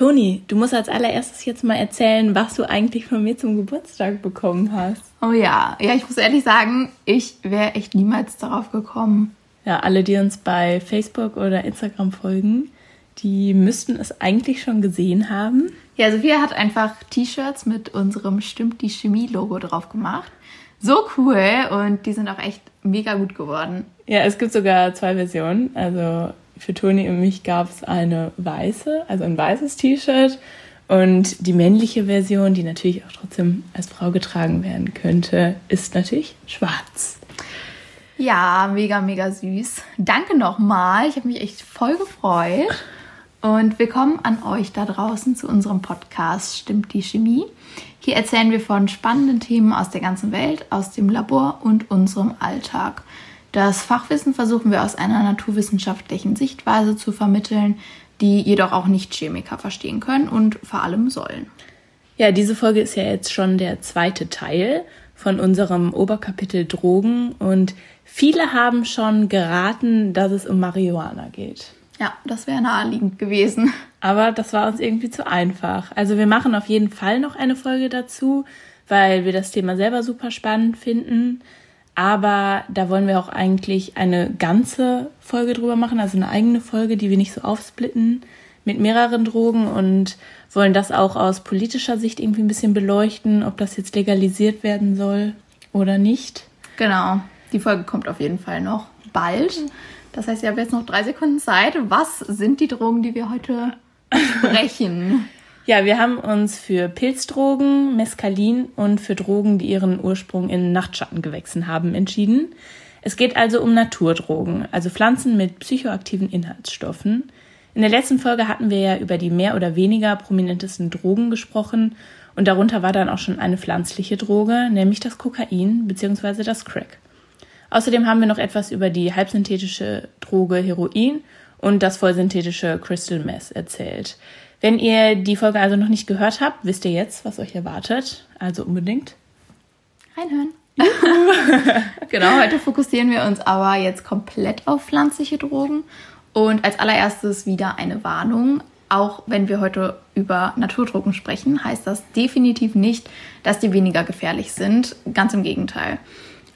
Toni, du musst als allererstes jetzt mal erzählen, was du eigentlich von mir zum Geburtstag bekommen hast. Oh ja, ja, ich muss ehrlich sagen, ich wäre echt niemals darauf gekommen. Ja, alle, die uns bei Facebook oder Instagram folgen, die müssten es eigentlich schon gesehen haben. Ja, Sophia hat einfach T-Shirts mit unserem Stimmt die Chemie-Logo drauf gemacht. So cool und die sind auch echt mega gut geworden. Ja, es gibt sogar zwei Versionen. Also für Toni und mich gab es eine weiße, also ein weißes T-Shirt und die männliche Version, die natürlich auch trotzdem als Frau getragen werden könnte, ist natürlich schwarz. Ja, mega, mega süß. Danke nochmal. Ich habe mich echt voll gefreut. Und willkommen an euch da draußen zu unserem Podcast Stimmt die Chemie. Hier erzählen wir von spannenden Themen aus der ganzen Welt, aus dem Labor und unserem Alltag. Das Fachwissen versuchen wir aus einer naturwissenschaftlichen Sichtweise zu vermitteln, die jedoch auch nicht Chemiker verstehen können und vor allem sollen. Ja, diese Folge ist ja jetzt schon der zweite Teil von unserem Oberkapitel Drogen und viele haben schon geraten, dass es um Marihuana geht. Ja, das wäre naheliegend gewesen. Aber das war uns irgendwie zu einfach. Also wir machen auf jeden Fall noch eine Folge dazu, weil wir das Thema selber super spannend finden. Aber da wollen wir auch eigentlich eine ganze Folge drüber machen, also eine eigene Folge, die wir nicht so aufsplitten mit mehreren Drogen und wollen das auch aus politischer Sicht irgendwie ein bisschen beleuchten, ob das jetzt legalisiert werden soll oder nicht. Genau, die Folge kommt auf jeden Fall noch bald. Das heißt, ihr habt jetzt noch drei Sekunden Zeit. Was sind die Drogen, die wir heute sprechen? ja, wir haben uns für Pilzdrogen, Mescalin und für Drogen, die ihren Ursprung in Nachtschattengewächsen haben, entschieden. Es geht also um Naturdrogen, also Pflanzen mit psychoaktiven Inhaltsstoffen. In der letzten Folge hatten wir ja über die mehr oder weniger prominentesten Drogen gesprochen und darunter war dann auch schon eine pflanzliche Droge, nämlich das Kokain bzw. das Crack. Außerdem haben wir noch etwas über die halbsynthetische Droge Heroin und das vollsynthetische Crystal Meth erzählt. Wenn ihr die Folge also noch nicht gehört habt, wisst ihr jetzt, was euch erwartet. Also unbedingt reinhören. genau, heute fokussieren wir uns aber jetzt komplett auf pflanzliche Drogen. Und als allererstes wieder eine Warnung. Auch wenn wir heute über Naturdrogen sprechen, heißt das definitiv nicht, dass die weniger gefährlich sind. Ganz im Gegenteil.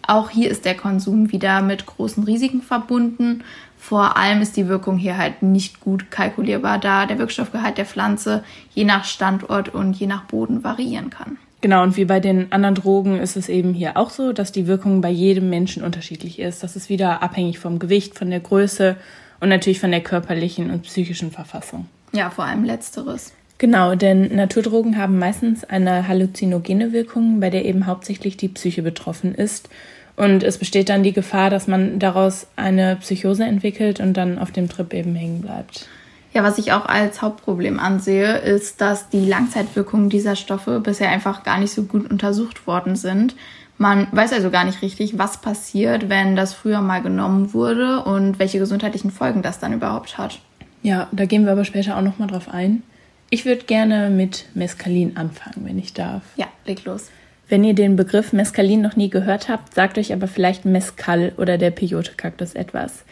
Auch hier ist der Konsum wieder mit großen Risiken verbunden. Vor allem ist die Wirkung hier halt nicht gut kalkulierbar, da der Wirkstoffgehalt der Pflanze je nach Standort und je nach Boden variieren kann. Genau, und wie bei den anderen Drogen ist es eben hier auch so, dass die Wirkung bei jedem Menschen unterschiedlich ist. Das ist wieder abhängig vom Gewicht, von der Größe und natürlich von der körperlichen und psychischen Verfassung. Ja, vor allem letzteres. Genau, denn Naturdrogen haben meistens eine halluzinogene Wirkung, bei der eben hauptsächlich die Psyche betroffen ist und es besteht dann die Gefahr, dass man daraus eine Psychose entwickelt und dann auf dem Trip eben hängen bleibt. Ja, was ich auch als Hauptproblem ansehe, ist, dass die Langzeitwirkungen dieser Stoffe bisher einfach gar nicht so gut untersucht worden sind. Man weiß also gar nicht richtig, was passiert, wenn das früher mal genommen wurde und welche gesundheitlichen Folgen das dann überhaupt hat. Ja, da gehen wir aber später auch nochmal drauf ein. Ich würde gerne mit Mescalin anfangen, wenn ich darf. Ja, leg los. Wenn ihr den Begriff Mescalin noch nie gehört habt, sagt euch aber vielleicht Mescal oder der Peyote-Kaktus etwas.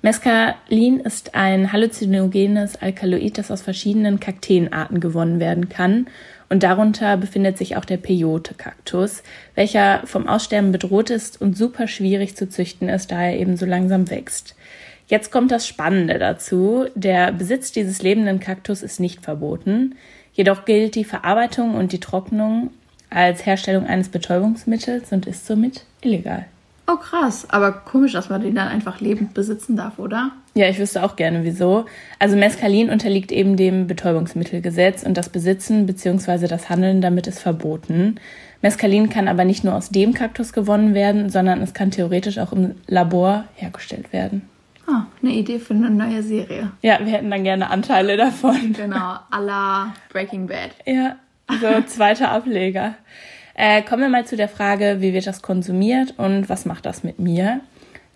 Mescalin ist ein halluzinogenes Alkaloid, das aus verschiedenen Kakteenarten gewonnen werden kann. Und darunter befindet sich auch der Peyote-Kaktus, welcher vom Aussterben bedroht ist und super schwierig zu züchten ist, da er eben so langsam wächst. Jetzt kommt das Spannende dazu. Der Besitz dieses lebenden Kaktus ist nicht verboten. Jedoch gilt die Verarbeitung und die Trocknung als Herstellung eines Betäubungsmittels und ist somit illegal. Oh krass, aber komisch, dass man den dann einfach lebend besitzen darf, oder? Ja, ich wüsste auch gerne wieso. Also Mescalin unterliegt eben dem Betäubungsmittelgesetz und das Besitzen bzw. das Handeln damit ist verboten. Mescalin kann aber nicht nur aus dem Kaktus gewonnen werden, sondern es kann theoretisch auch im Labor hergestellt werden. Ah, eine Idee für eine neue Serie. Ja, wir hätten dann gerne Anteile davon. Genau, à la Breaking Bad. Ja, so zweiter Ableger. Äh, kommen wir mal zu der Frage, wie wird das konsumiert und was macht das mit mir?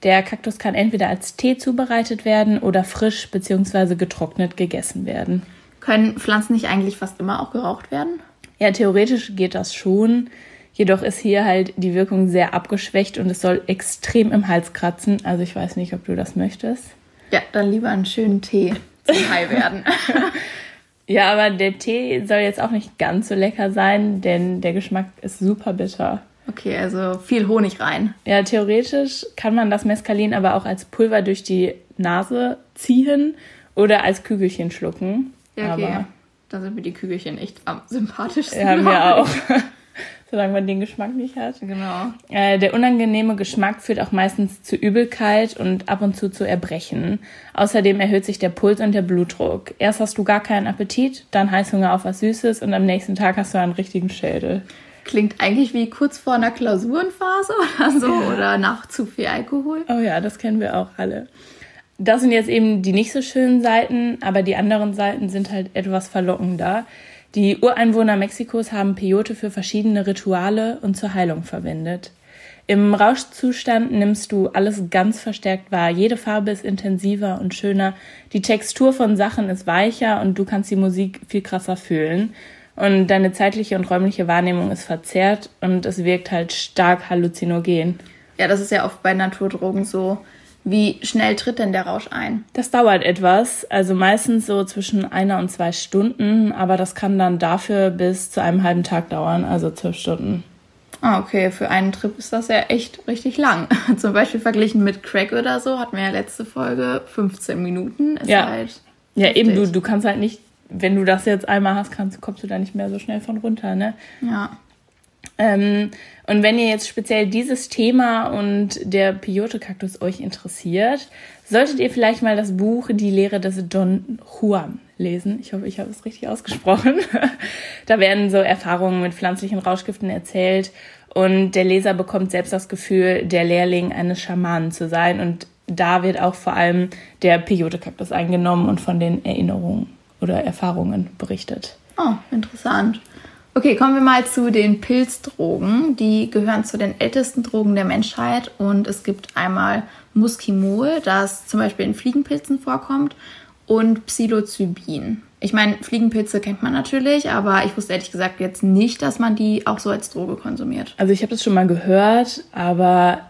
Der Kaktus kann entweder als Tee zubereitet werden oder frisch bzw. getrocknet gegessen werden. Können Pflanzen nicht eigentlich fast immer auch geraucht werden? Ja, theoretisch geht das schon. Jedoch ist hier halt die Wirkung sehr abgeschwächt und es soll extrem im Hals kratzen. Also ich weiß nicht, ob du das möchtest. Ja, dann lieber einen schönen Tee zum High werden. Ja, aber der Tee soll jetzt auch nicht ganz so lecker sein, denn der Geschmack ist super bitter. Okay, also viel Honig rein. Ja, theoretisch kann man das Mescalin aber auch als Pulver durch die Nase ziehen oder als Kügelchen schlucken. Ja, okay. Aber, Da sind mir die Kügelchen echt am sympathischsten. ja, mir auch. Solange man den Geschmack nicht hat. Genau. Äh, der unangenehme Geschmack führt auch meistens zu Übelkeit und ab und zu zu Erbrechen. Außerdem erhöht sich der Puls und der Blutdruck. Erst hast du gar keinen Appetit, dann Heißhunger auf was Süßes und am nächsten Tag hast du einen richtigen Schädel. Klingt eigentlich wie kurz vor einer Klausurenphase oder so oder nach zu viel Alkohol. Oh ja, das kennen wir auch alle. Das sind jetzt eben die nicht so schönen Seiten, aber die anderen Seiten sind halt etwas verlockender. Die Ureinwohner Mexikos haben Peyote für verschiedene Rituale und zur Heilung verwendet. Im Rauschzustand nimmst du alles ganz verstärkt wahr. Jede Farbe ist intensiver und schöner. Die Textur von Sachen ist weicher und du kannst die Musik viel krasser fühlen. Und deine zeitliche und räumliche Wahrnehmung ist verzerrt und es wirkt halt stark halluzinogen. Ja, das ist ja oft bei Naturdrogen so. Wie schnell tritt denn der Rausch ein? Das dauert etwas, also meistens so zwischen einer und zwei Stunden, aber das kann dann dafür bis zu einem halben Tag dauern, also zwölf Stunden. Ah, okay, für einen Trip ist das ja echt richtig lang. Zum Beispiel verglichen mit Crack oder so hatten wir ja letzte Folge 15 Minuten. Ist Ja. halt Ja, eben, du, du kannst halt nicht, wenn du das jetzt einmal hast, kannst, kommst du da nicht mehr so schnell von runter, ne? Ja. Ähm, und wenn ihr jetzt speziell dieses Thema und der Peyote-Kaktus euch interessiert, solltet ihr vielleicht mal das Buch Die Lehre des Don Juan lesen. Ich hoffe, ich habe es richtig ausgesprochen. da werden so Erfahrungen mit pflanzlichen Rauschgiften erzählt und der Leser bekommt selbst das Gefühl, der Lehrling eines Schamanen zu sein. Und da wird auch vor allem der Peyote-Kaktus eingenommen und von den Erinnerungen oder Erfahrungen berichtet. Oh, interessant. Okay, kommen wir mal zu den Pilzdrogen. Die gehören zu den ältesten Drogen der Menschheit und es gibt einmal Muskimol, das zum Beispiel in Fliegenpilzen vorkommt, und Psilocybin. Ich meine, Fliegenpilze kennt man natürlich, aber ich wusste ehrlich gesagt jetzt nicht, dass man die auch so als Droge konsumiert. Also ich habe das schon mal gehört, aber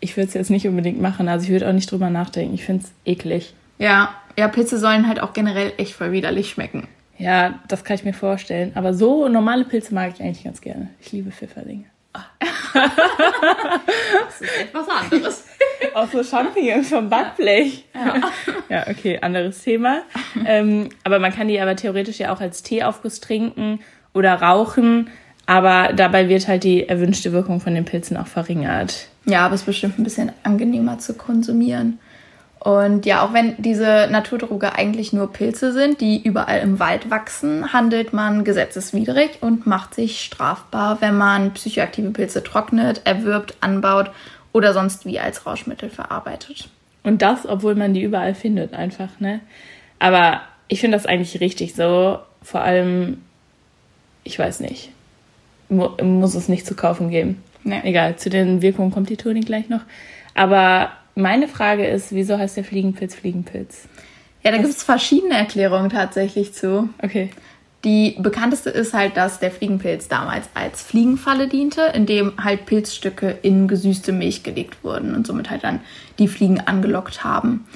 ich würde es jetzt nicht unbedingt machen. Also ich würde auch nicht drüber nachdenken. Ich finde es eklig. Ja, ja, Pilze sollen halt auch generell echt voll widerlich schmecken. Ja, das kann ich mir vorstellen. Aber so normale Pilze mag ich eigentlich ganz gerne. Ich liebe Pfifferlinge. Das ist etwas anderes. Auch so Champignons vom Backblech. Ja. Ja, okay, anderes Thema. ähm, aber man kann die aber theoretisch ja auch als Teeaufguss trinken oder rauchen. Aber dabei wird halt die erwünschte Wirkung von den Pilzen auch verringert. Ja, aber es ist bestimmt ein bisschen angenehmer zu konsumieren. Und ja, auch wenn diese Naturdroge eigentlich nur Pilze sind, die überall im Wald wachsen, handelt man gesetzeswidrig und macht sich strafbar, wenn man psychoaktive Pilze trocknet, erwirbt, anbaut oder sonst wie als Rauschmittel verarbeitet. Und das, obwohl man die überall findet, einfach, ne? Aber ich finde das eigentlich richtig so. Vor allem, ich weiß nicht, mu muss es nicht zu kaufen geben. Nee. Egal, zu den Wirkungen kommt die Toni gleich noch. Aber meine Frage ist, wieso heißt der Fliegenpilz Fliegenpilz? Ja, da gibt es verschiedene Erklärungen tatsächlich zu. Okay. Die bekannteste ist halt, dass der Fliegenpilz damals als Fliegenfalle diente, in dem halt Pilzstücke in gesüßte Milch gelegt wurden und somit halt dann die Fliegen angelockt haben.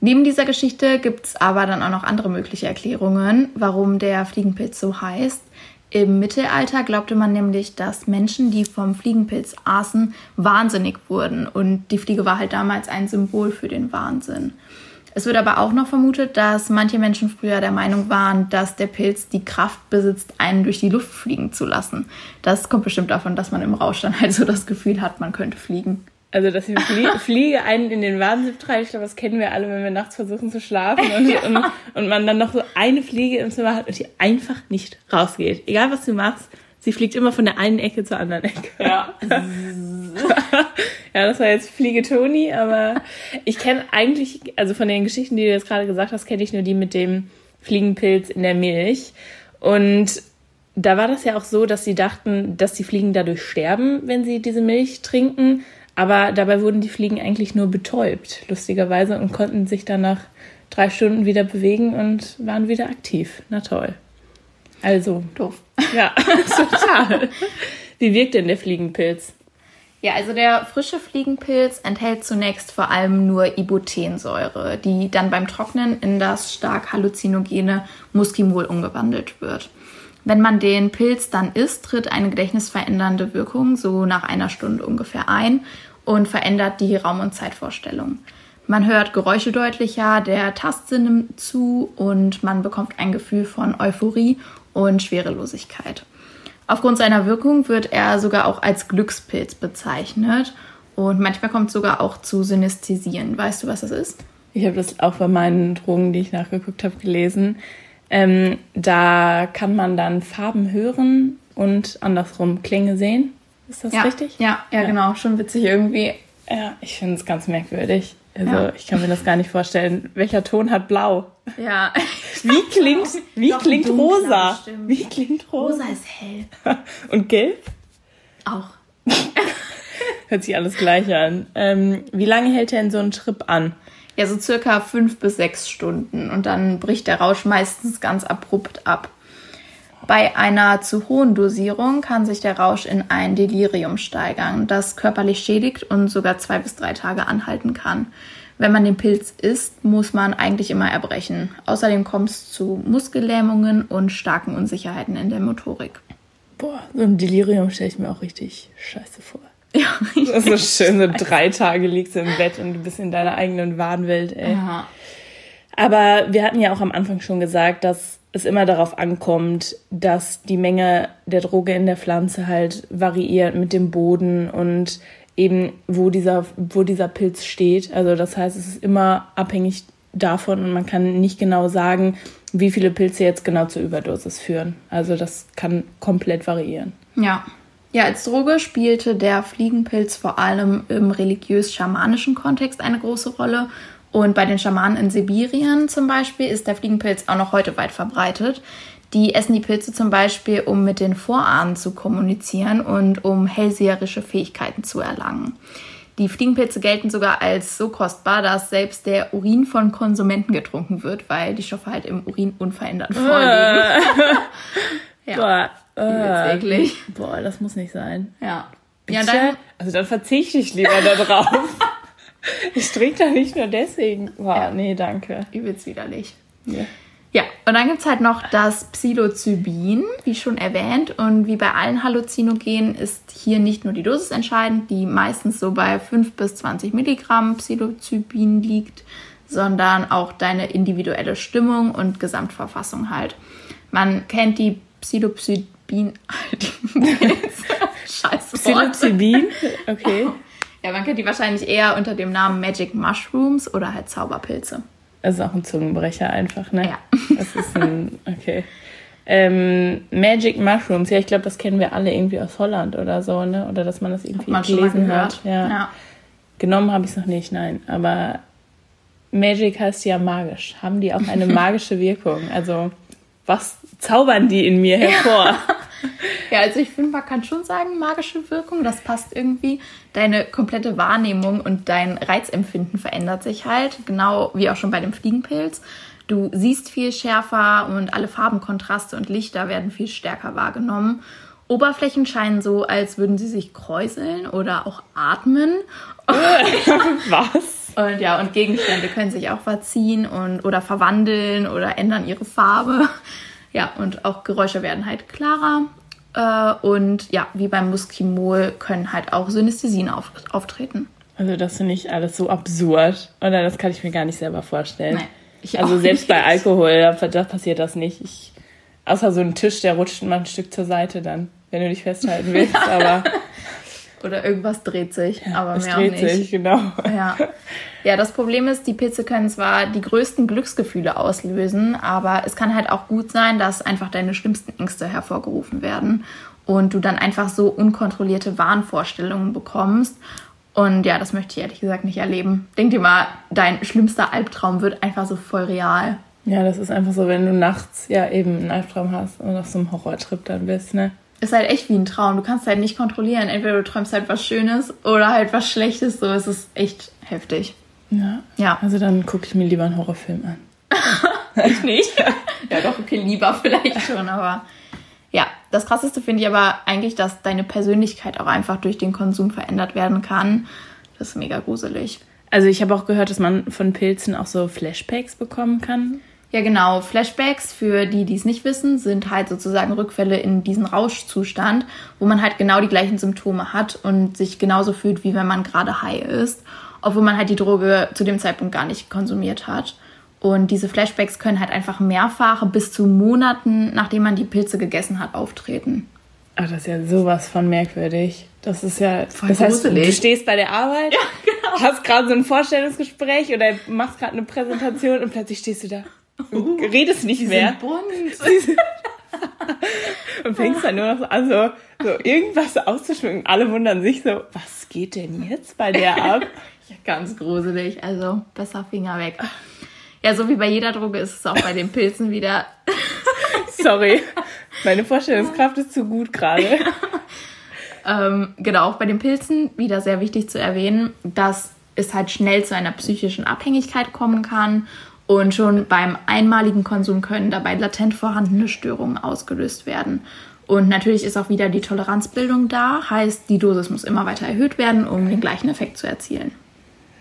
Neben dieser Geschichte gibt es aber dann auch noch andere mögliche Erklärungen, warum der Fliegenpilz so heißt. Im Mittelalter glaubte man nämlich, dass Menschen, die vom Fliegenpilz aßen, wahnsinnig wurden und die Fliege war halt damals ein Symbol für den Wahnsinn. Es wird aber auch noch vermutet, dass manche Menschen früher der Meinung waren, dass der Pilz die Kraft besitzt, einen durch die Luft fliegen zu lassen. Das kommt bestimmt davon, dass man im Rausch dann halt so das Gefühl hat, man könnte fliegen. Also, dass die Flie Fliege einen in den Wahnsinn treibt, ich glaube, das kennen wir alle, wenn wir nachts versuchen zu schlafen und, und, und man dann noch so eine Fliege im Zimmer hat und die einfach nicht rausgeht. Egal, was du machst, sie fliegt immer von der einen Ecke zur anderen Ecke. Ja. Ja, das war jetzt Fliege Toni, aber ich kenne eigentlich, also von den Geschichten, die du jetzt gerade gesagt hast, kenne ich nur die mit dem Fliegenpilz in der Milch. Und da war das ja auch so, dass sie dachten, dass die Fliegen dadurch sterben, wenn sie diese Milch trinken. Aber dabei wurden die Fliegen eigentlich nur betäubt, lustigerweise, und konnten sich dann nach drei Stunden wieder bewegen und waren wieder aktiv. Na toll. Also, Doof. ja, total. Wie wirkt denn der Fliegenpilz? Ja, also der frische Fliegenpilz enthält zunächst vor allem nur Ibotensäure, die dann beim Trocknen in das stark halluzinogene Muskimol umgewandelt wird. Wenn man den Pilz dann isst, tritt eine gedächtnisverändernde Wirkung so nach einer Stunde ungefähr ein und verändert die Raum- und Zeitvorstellung. Man hört Geräusche deutlicher, der Tastsinn nimmt zu und man bekommt ein Gefühl von Euphorie und Schwerelosigkeit. Aufgrund seiner Wirkung wird er sogar auch als Glückspilz bezeichnet und manchmal kommt es sogar auch zu Synästhesien. Weißt du, was das ist? Ich habe das auch bei meinen Drogen, die ich nachgeguckt habe, gelesen. Ähm, da kann man dann Farben hören und andersrum Klänge sehen. Ist das ja. richtig? Ja, ja, ja, genau. Schon witzig irgendwie. Ja, ich finde es ganz merkwürdig. Also ja. ich kann mir das gar nicht vorstellen. Welcher Ton hat blau? Ja. Wie klingt, wie klingt rosa? Wie klingt rosa? Rosa ist hell. Und gelb? Auch. Hört sich alles gleich an. Ähm, wie lange hält denn so ein Trip an? Ja, so circa fünf bis sechs Stunden. Und dann bricht der Rausch meistens ganz abrupt ab. Bei einer zu hohen Dosierung kann sich der Rausch in ein Delirium steigern, das körperlich schädigt und sogar zwei bis drei Tage anhalten kann. Wenn man den Pilz isst, muss man eigentlich immer erbrechen. Außerdem kommt es zu Muskellähmungen und starken Unsicherheiten in der Motorik. Boah, so ein Delirium stelle ich mir auch richtig scheiße vor. Ja, Das ist so schön, so drei Tage liegst du im Bett und du bist in deiner eigenen Wahnwelt, ey. Ja. Aber wir hatten ja auch am Anfang schon gesagt, dass es immer darauf ankommt, dass die Menge der Droge in der Pflanze halt variiert mit dem Boden und eben wo dieser, wo dieser Pilz steht. Also das heißt, es ist immer abhängig davon und man kann nicht genau sagen, wie viele Pilze jetzt genau zur Überdosis führen. Also das kann komplett variieren. Ja. Ja, als Droge spielte der Fliegenpilz vor allem im religiös-schamanischen Kontext eine große Rolle und bei den Schamanen in Sibirien zum Beispiel ist der Fliegenpilz auch noch heute weit verbreitet. Die essen die Pilze zum Beispiel, um mit den Vorahnen zu kommunizieren und um hellseherische Fähigkeiten zu erlangen. Die Fliegenpilze gelten sogar als so kostbar, dass selbst der Urin von Konsumenten getrunken wird, weil die Stoffe halt im Urin unverändert vorliegen. ja. Boah, äh, eklig. Boah, das muss nicht sein. Ja. ja dann, also dann verzichte ich lieber darauf. Ich trinke da nicht nur deswegen. Wow, ja. nee, danke. Übelst widerlich. Ja. Ja, und dann gibt es halt noch das Psilocybin, wie schon erwähnt. Und wie bei allen Halluzinogenen ist hier nicht nur die Dosis entscheidend, die meistens so bei 5 bis 20 Milligramm Psilocybin liegt, sondern auch deine individuelle Stimmung und Gesamtverfassung halt. Man kennt die Psilocybin. Scheiße. Psilocybin? Okay. Ja, man kennt die wahrscheinlich eher unter dem Namen Magic Mushrooms oder halt Zauberpilze. Das ist auch ein Zungenbrecher einfach, ne? Ja. Das ist ein, okay. Ähm, Magic Mushrooms, ja, ich glaube, das kennen wir alle irgendwie aus Holland oder so, ne? Oder dass man das irgendwie man gelesen hat. Ja. ja. Genommen habe ich es noch nicht, nein. Aber Magic heißt ja magisch. Haben die auch eine magische Wirkung? Also, was zaubern die in mir hervor? Ja. Ja, also ich finde, man kann schon sagen, magische Wirkung, das passt irgendwie. Deine komplette Wahrnehmung und dein Reizempfinden verändert sich halt, genau wie auch schon bei dem Fliegenpilz. Du siehst viel schärfer und alle Farbenkontraste und Lichter werden viel stärker wahrgenommen. Oberflächen scheinen so, als würden sie sich kräuseln oder auch atmen. Was? Und ja, und Gegenstände können sich auch verziehen und oder verwandeln oder ändern ihre Farbe. Ja, und auch Geräusche werden halt klarer. Äh, und ja, wie beim Muskimol können halt auch Synästhesien auf, auftreten. Also das finde ich alles so absurd. Oder das kann ich mir gar nicht selber vorstellen. Nein, ich also selbst nicht. bei Alkohol, da, da passiert das nicht. Ich, außer so ein Tisch, der rutscht mal ein Stück zur Seite dann, wenn du dich festhalten willst. Aber Oder irgendwas dreht sich, aber es mehr dreht auch nicht. sich, genau. Ja. ja, das Problem ist, die Pilze können zwar die größten Glücksgefühle auslösen, aber es kann halt auch gut sein, dass einfach deine schlimmsten Ängste hervorgerufen werden und du dann einfach so unkontrollierte Wahnvorstellungen bekommst. Und ja, das möchte ich ehrlich gesagt nicht erleben. Denk dir mal, dein schlimmster Albtraum wird einfach so voll real. Ja, das ist einfach so, wenn du nachts ja eben einen Albtraum hast und auf so einem Horrortrip dann bist, ne? Ist halt echt wie ein Traum. Du kannst halt nicht kontrollieren. Entweder du träumst halt was Schönes oder halt was Schlechtes. So, es ist echt heftig. Ja. Ja. Also dann gucke ich mir lieber einen Horrorfilm an. Ich nicht. ja, doch, okay, lieber vielleicht schon, aber Ja, das Krasseste finde ich aber eigentlich, dass deine Persönlichkeit auch einfach durch den Konsum verändert werden kann. Das ist mega gruselig. Also ich habe auch gehört, dass man von Pilzen auch so Flashbacks bekommen kann. Ja, genau. Flashbacks, für die, die es nicht wissen, sind halt sozusagen Rückfälle in diesen Rauschzustand, wo man halt genau die gleichen Symptome hat und sich genauso fühlt, wie wenn man gerade high ist, obwohl man halt die Droge zu dem Zeitpunkt gar nicht konsumiert hat. Und diese Flashbacks können halt einfach mehrfach bis zu Monaten, nachdem man die Pilze gegessen hat, auftreten. Ach, das ist ja sowas von merkwürdig. Das ist ja. Voll das heißt, du stehst bei der Arbeit, Ja, genau. hast gerade so ein Vorstellungsgespräch oder machst gerade eine Präsentation und plötzlich stehst du da und redest nicht mehr bunt. und fängst dann nur noch an, so, so irgendwas auszuschmücken. Alle wundern sich so, was geht denn jetzt bei der ab? Ja, ganz gruselig. Also besser Finger weg. Ja, so wie bei jeder Droge ist es auch bei den Pilzen wieder. Sorry, meine Vorstellungskraft ist zu gut gerade. Ähm, genau, auch bei den Pilzen wieder sehr wichtig zu erwähnen, dass es halt schnell zu einer psychischen Abhängigkeit kommen kann. Und schon beim einmaligen Konsum können dabei latent vorhandene Störungen ausgelöst werden. Und natürlich ist auch wieder die Toleranzbildung da, heißt, die Dosis muss immer weiter erhöht werden, um den gleichen Effekt zu erzielen.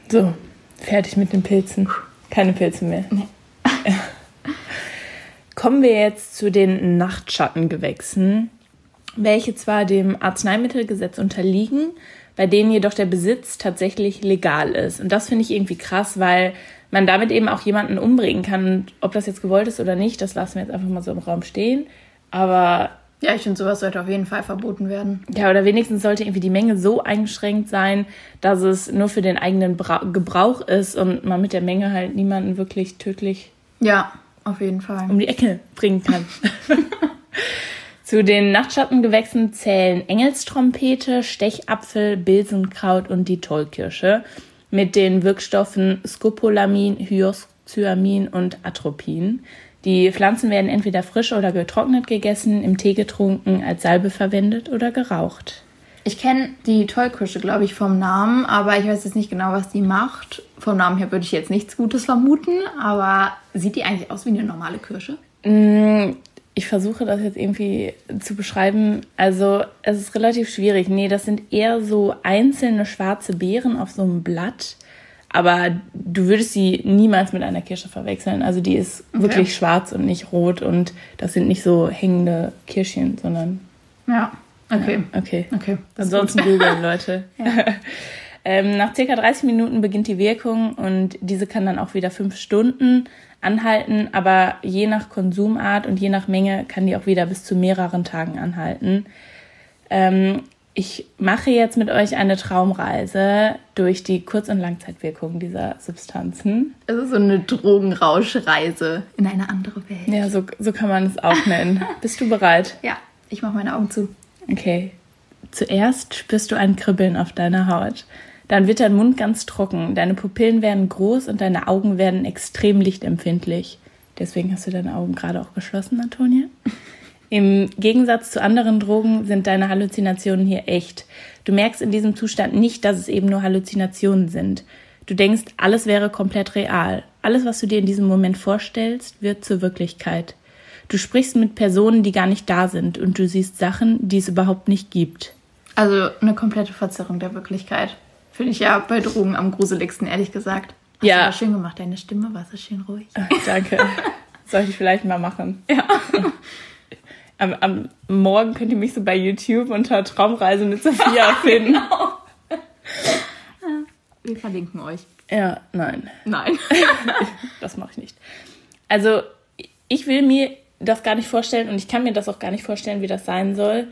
So, fertig mit den Pilzen. Keine Pilze mehr. Kommen wir jetzt zu den Nachtschattengewächsen, welche zwar dem Arzneimittelgesetz unterliegen, bei denen jedoch der Besitz tatsächlich legal ist. Und das finde ich irgendwie krass, weil man damit eben auch jemanden umbringen kann. Und ob das jetzt gewollt ist oder nicht, das lassen wir jetzt einfach mal so im Raum stehen. Aber Ja, ich finde, sowas sollte auf jeden Fall verboten werden. ja, oder wenigstens sollte irgendwie die Menge so eingeschränkt sein, dass es nur für den eigenen Bra Gebrauch ist und man mit der Menge halt niemanden wirklich tödlich Ja, auf jeden Fall. um die Ecke bringen kann. Zu den Nachtschattengewächsen zählen Engelstrompete, Stechapfel, Bilsenkraut und die Tollkirsche mit den Wirkstoffen Scopolamin, Hyoscyamin und Atropin. Die Pflanzen werden entweder frisch oder getrocknet gegessen, im Tee getrunken, als Salbe verwendet oder geraucht. Ich kenne die Tollkirsche, glaube ich, vom Namen, aber ich weiß jetzt nicht genau, was die macht. Vom Namen her würde ich jetzt nichts Gutes vermuten, aber sieht die eigentlich aus wie eine normale Kirsche? Mm, Ich versuche das jetzt irgendwie zu beschreiben. Also es ist relativ schwierig. Nee, das sind eher so einzelne schwarze Beeren auf so einem Blatt. Aber du würdest sie niemals mit einer Kirsche verwechseln. Also die ist wirklich schwarz und nicht rot. Und das sind nicht so hängende Kirschchen, sondern Ja, okay. okay. Okay. das ist Ansonsten googeln, Leute. ähm, nach circa 30 Minuten beginnt die Wirkung und diese kann dann auch wieder fünf Stunden anhalten, aber je nach Konsumart und je nach Menge kann die auch wieder bis zu mehreren Tagen anhalten. Ähm, ich mache jetzt mit euch eine Traumreise durch die Kurz- und Langzeitwirkung dieser Substanzen. Es ist so eine Drogenrauschreise in eine andere Welt. Ja, so, so kann man es auch nennen. Bist du bereit? Ja, ich mache meine Augen zu. Okay. Zuerst spürst du ein Kribbeln auf deiner Haut. Dann wird dein Mund ganz trocken, deine Pupillen werden groß und deine Augen werden extrem lichtempfindlich. Deswegen hast du deine Augen gerade auch geschlossen, Antonia. Im Gegensatz zu anderen Drogen sind deine Halluzinationen hier echt. Du merkst in diesem Zustand nicht, dass es eben nur Halluzinationen sind. Du denkst, alles wäre komplett real. Alles, was du dir in diesem Moment vorstellst, wird zur Wirklichkeit. Du sprichst mit Personen, die gar nicht da sind und du siehst Sachen, die es überhaupt nicht gibt. Also eine komplette Verzerrung der Wirklichkeit. Finde ich ja bei Drogen am gruseligsten, ehrlich gesagt. Hast Ja. schön gemacht. Deine Stimme war so schön ruhig. Ah, Danke. Sollte ich vielleicht mal machen. Ja. Am, am Morgen könnt ihr mich so bei YouTube unter Traumreise mit Sophia finden. Wir verlinken euch. Ja, nein, Nein. das mache ich nicht. Also, ich will mir das gar nicht vorstellen und ich kann mir das auch gar nicht vorstellen, wie das sein soll.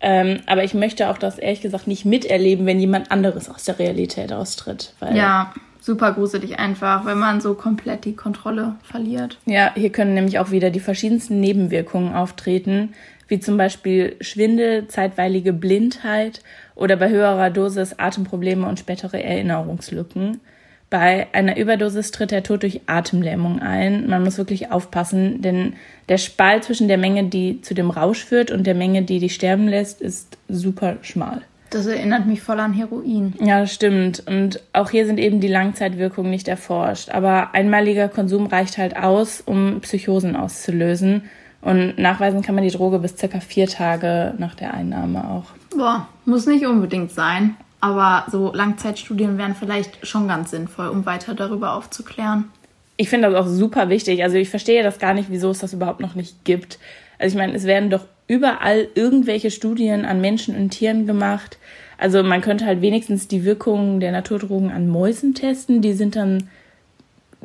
Ähm, aber ich möchte auch das ehrlich gesagt nicht miterleben, wenn jemand anderes aus der Realität austritt. Weil, Ja, super gruselig einfach, wenn man so komplett die Kontrolle verliert. Ja, hier können nämlich auch wieder die verschiedensten Nebenwirkungen auftreten, wie zum Beispiel Schwindel, zeitweilige Blindheit oder bei höherer Dosis Atemprobleme und spätere Erinnerungslücken. Bei einer Überdosis tritt der Tod durch Atemlähmung ein. Man muss wirklich aufpassen, denn der Spalt zwischen der Menge, die zu dem Rausch führt und der Menge, die dich sterben lässt, ist super schmal. Das erinnert mich voll an Heroin. Ja, das stimmt. Und auch hier sind eben die Langzeitwirkungen nicht erforscht. Aber einmaliger Konsum reicht halt aus, um Psychosen auszulösen. Und nachweisen kann man die Droge bis circa vier Tage nach der Einnahme auch. Boah, muss nicht unbedingt sein. Aber so Langzeitstudien wären vielleicht schon ganz sinnvoll, um weiter darüber aufzuklären. Ich finde das auch super wichtig. Also ich verstehe das gar nicht, wieso es das überhaupt noch nicht gibt. Also ich meine, es werden doch überall irgendwelche Studien an Menschen und Tieren gemacht. Also man könnte halt wenigstens die Wirkungen der Naturdrogen an Mäusen testen. Die sind dann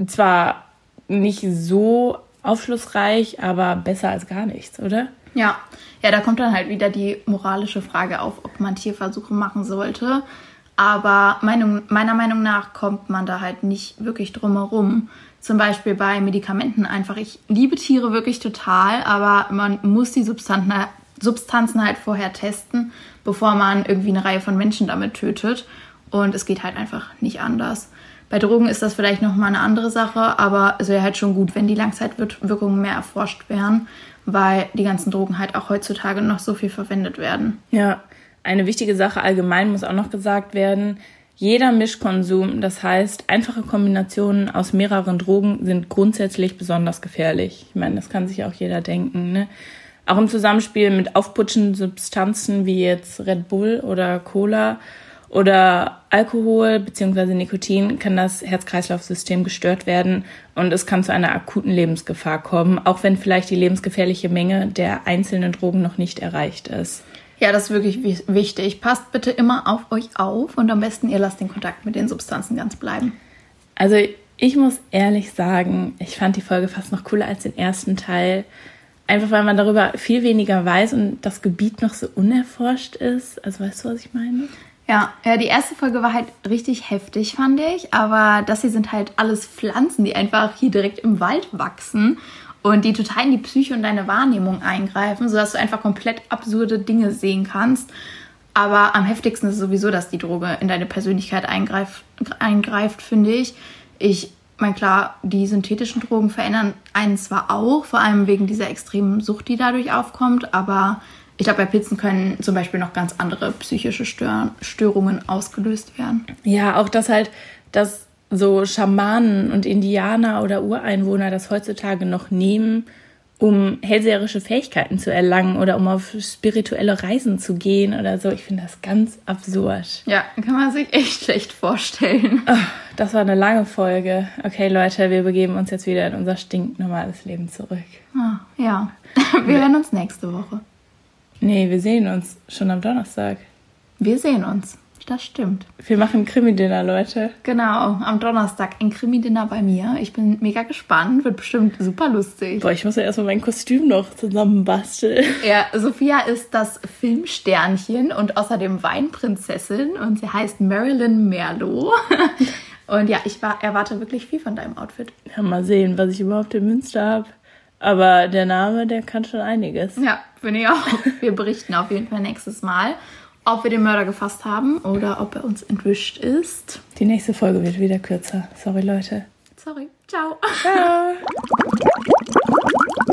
zwar nicht so aufschlussreich, aber besser als gar nichts, oder? Ja, ja, da kommt dann halt wieder die moralische Frage auf, ob man Tierversuche machen sollte. Aber Meinung, meiner Meinung nach kommt man da halt nicht wirklich drum herum. Zum Beispiel bei Medikamenten einfach. Ich liebe Tiere wirklich total, aber man muss die Substanzen, Substanzen halt vorher testen, bevor man irgendwie eine Reihe von Menschen damit tötet. Und es geht halt einfach nicht anders. Bei Drogen ist das vielleicht nochmal eine andere Sache, aber es wäre halt schon gut, wenn die Langzeitwirkungen mehr erforscht wären, weil die ganzen Drogen halt auch heutzutage noch so viel verwendet werden. Ja, eine wichtige Sache allgemein muss auch noch gesagt werden. Jeder Mischkonsum, das heißt einfache Kombinationen aus mehreren Drogen, sind grundsätzlich besonders gefährlich. Ich meine, das kann sich auch jeder denken. Ne? Auch im Zusammenspiel mit aufputschenden Substanzen wie jetzt Red Bull oder Cola oder Alkohol bzw. Nikotin kann das Herz-Kreislauf-System gestört werden und es kann zu einer akuten Lebensgefahr kommen, auch wenn vielleicht die lebensgefährliche Menge der einzelnen Drogen noch nicht erreicht ist. Ja, das ist wirklich wichtig. Passt bitte immer auf euch auf und am besten ihr lasst den Kontakt mit den Substanzen ganz bleiben. Also ich muss ehrlich sagen, ich fand die Folge fast noch cooler als den ersten Teil. Einfach weil man darüber viel weniger weiß und das Gebiet noch so unerforscht ist. Also weißt du, was ich meine? Ja, ja, die erste Folge war halt richtig heftig, fand ich. Aber das hier sind halt alles Pflanzen, die einfach hier direkt im Wald wachsen und die total in die Psyche und deine Wahrnehmung eingreifen, sodass du einfach komplett absurde Dinge sehen kannst. Aber am heftigsten ist sowieso, dass die Droge in deine Persönlichkeit eingreift, eingreift finde ich. Ich meine, klar, die synthetischen Drogen verändern einen zwar auch, vor allem wegen dieser extremen Sucht, die dadurch aufkommt, aber ich glaube, bei Pilzen können zum Beispiel noch ganz andere psychische Stör Störungen ausgelöst werden. Ja, auch das halt, dass so Schamanen und Indianer oder Ureinwohner das heutzutage noch nehmen, um hellseherische Fähigkeiten zu erlangen oder um auf spirituelle Reisen zu gehen oder so. Ich finde das ganz absurd. Ja, kann man sich echt schlecht vorstellen. Oh, das war eine lange Folge. Okay, Leute, wir begeben uns jetzt wieder in unser stinknormales Leben zurück. Oh, ja, wir hören uns nächste Woche. Nee, wir sehen uns schon am Donnerstag. Wir sehen uns. Das stimmt. Wir machen Krimi-Dinner, Leute. Genau, am Donnerstag ein Krimi-Dinner bei mir. Ich bin mega gespannt, wird bestimmt super lustig. Boah, ich muss ja erstmal mein Kostüm noch zusammenbasteln. Ja, Sophia ist das Filmsternchen und außerdem Weinprinzessin und sie heißt Marilyn Merlot. Und ja, ich war, erwarte wirklich viel von deinem Outfit. Ja, mal sehen, was ich überhaupt in Münster habe. Aber der Name, der kann schon einiges. Ja, finde ich auch. Wir berichten auf jeden Fall nächstes Mal, ob wir den Mörder gefasst haben oder ob er uns entwischt ist. Die nächste Folge wird wieder kürzer. Sorry, Leute. Sorry. Ciao. Ciao.